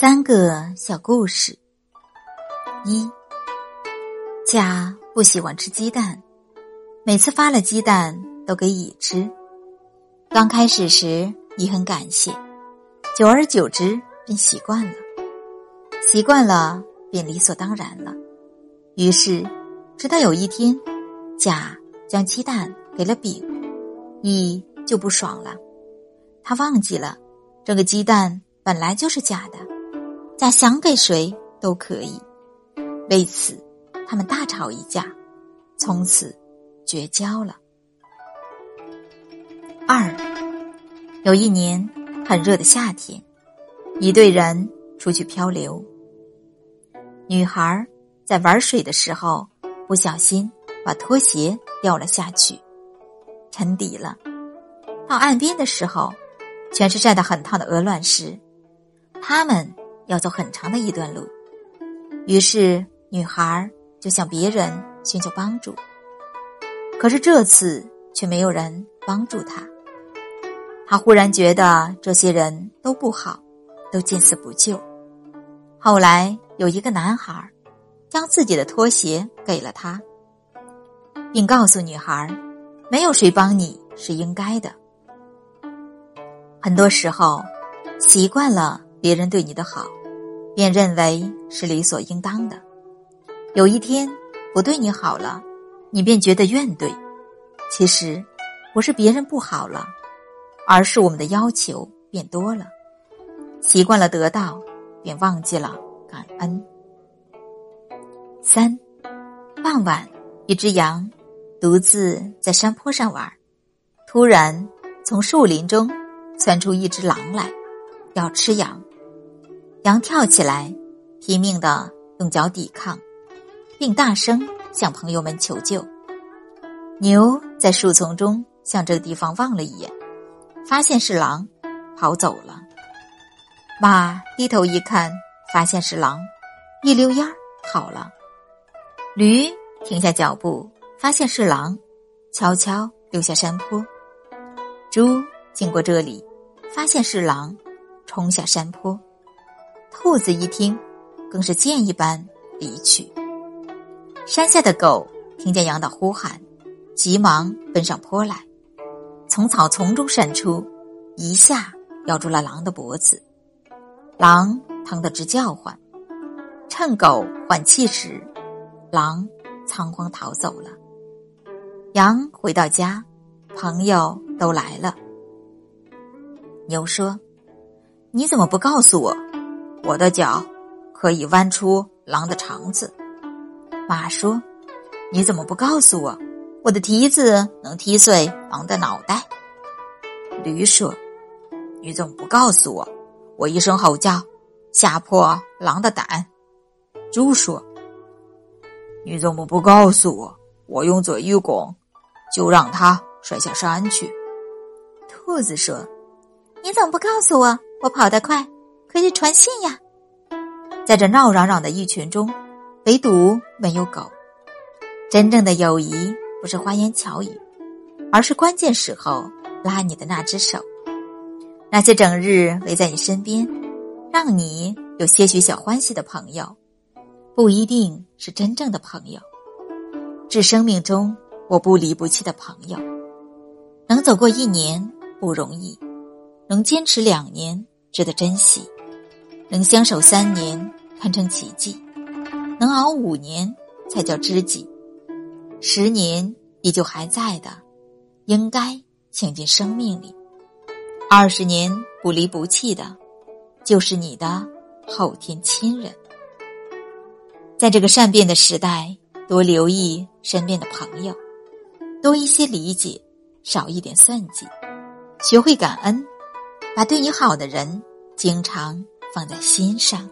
三个小故事：一，甲不喜欢吃鸡蛋，每次发了鸡蛋都给乙吃。刚开始时，乙很感谢，久而久之便习惯了，习惯了便理所当然了。于是，直到有一天，甲将鸡蛋给了丙，乙就不爽了，他忘记了这个鸡蛋本来就是假的。甲想给谁都可以，为此他们大吵一架，从此绝交了。二，有一年很热的夏天，一队人出去漂流。女孩在玩水的时候不小心把拖鞋掉了下去，沉底了。到岸边的时候，全是晒得很烫的鹅卵石，他们。要走很长的一段路，于是女孩就向别人寻求帮助。可是这次却没有人帮助她。她忽然觉得这些人都不好，都见死不救。后来有一个男孩将自己的拖鞋给了她，并告诉女孩：“没有谁帮你是应该的。”很多时候，习惯了别人对你的好。便认为是理所应当的。有一天不对你好了，你便觉得怨怼。其实不是别人不好了，而是我们的要求变多了，习惯了得到，便忘记了感恩。三傍晚，一只羊独自在山坡上玩，突然从树林中窜出一只狼来，要吃羊。羊跳起来，拼命的用脚抵抗，并大声向朋友们求救。牛在树丛中向这个地方望了一眼，发现是狼，跑走了。马低头一看，发现是狼，一溜烟跑了。驴停下脚步，发现是狼，悄悄溜下山坡。猪经过这里，发现是狼，冲下山坡。兔子一听，更是箭一般离去。山下的狗听见羊的呼喊，急忙奔上坡来，从草丛中闪出，一下咬住了狼的脖子。狼疼得直叫唤，趁狗缓气时，狼仓皇逃走了。羊回到家，朋友都来了。牛说：“你怎么不告诉我？”我的脚可以弯出狼的肠子，马说：“你怎么不告诉我？我的蹄子能踢碎狼的脑袋。”驴说：“你怎么不告诉我？我一声吼叫，吓破狼的胆。”猪说：“你怎么不告诉我？我用嘴一拱，就让它摔下山去。”兔子说：“你怎么不告诉我？我跑得快。”可以传信呀，在这闹嚷嚷的一群中，唯独没有狗。真正的友谊不是花言巧语，而是关键时候拉你的那只手。那些整日围在你身边，让你有些许小欢喜的朋友，不一定是真正的朋友。致生命中我不离不弃的朋友，能走过一年不容易，能坚持两年值得珍惜。能相守三年，堪称奇迹；能熬五年，才叫知己。十年依旧还在的，应该请进生命里；二十年不离不弃的，就是你的后天亲人。在这个善变的时代，多留意身边的朋友，多一些理解，少一点算计，学会感恩，把对你好的人经常。放在心上。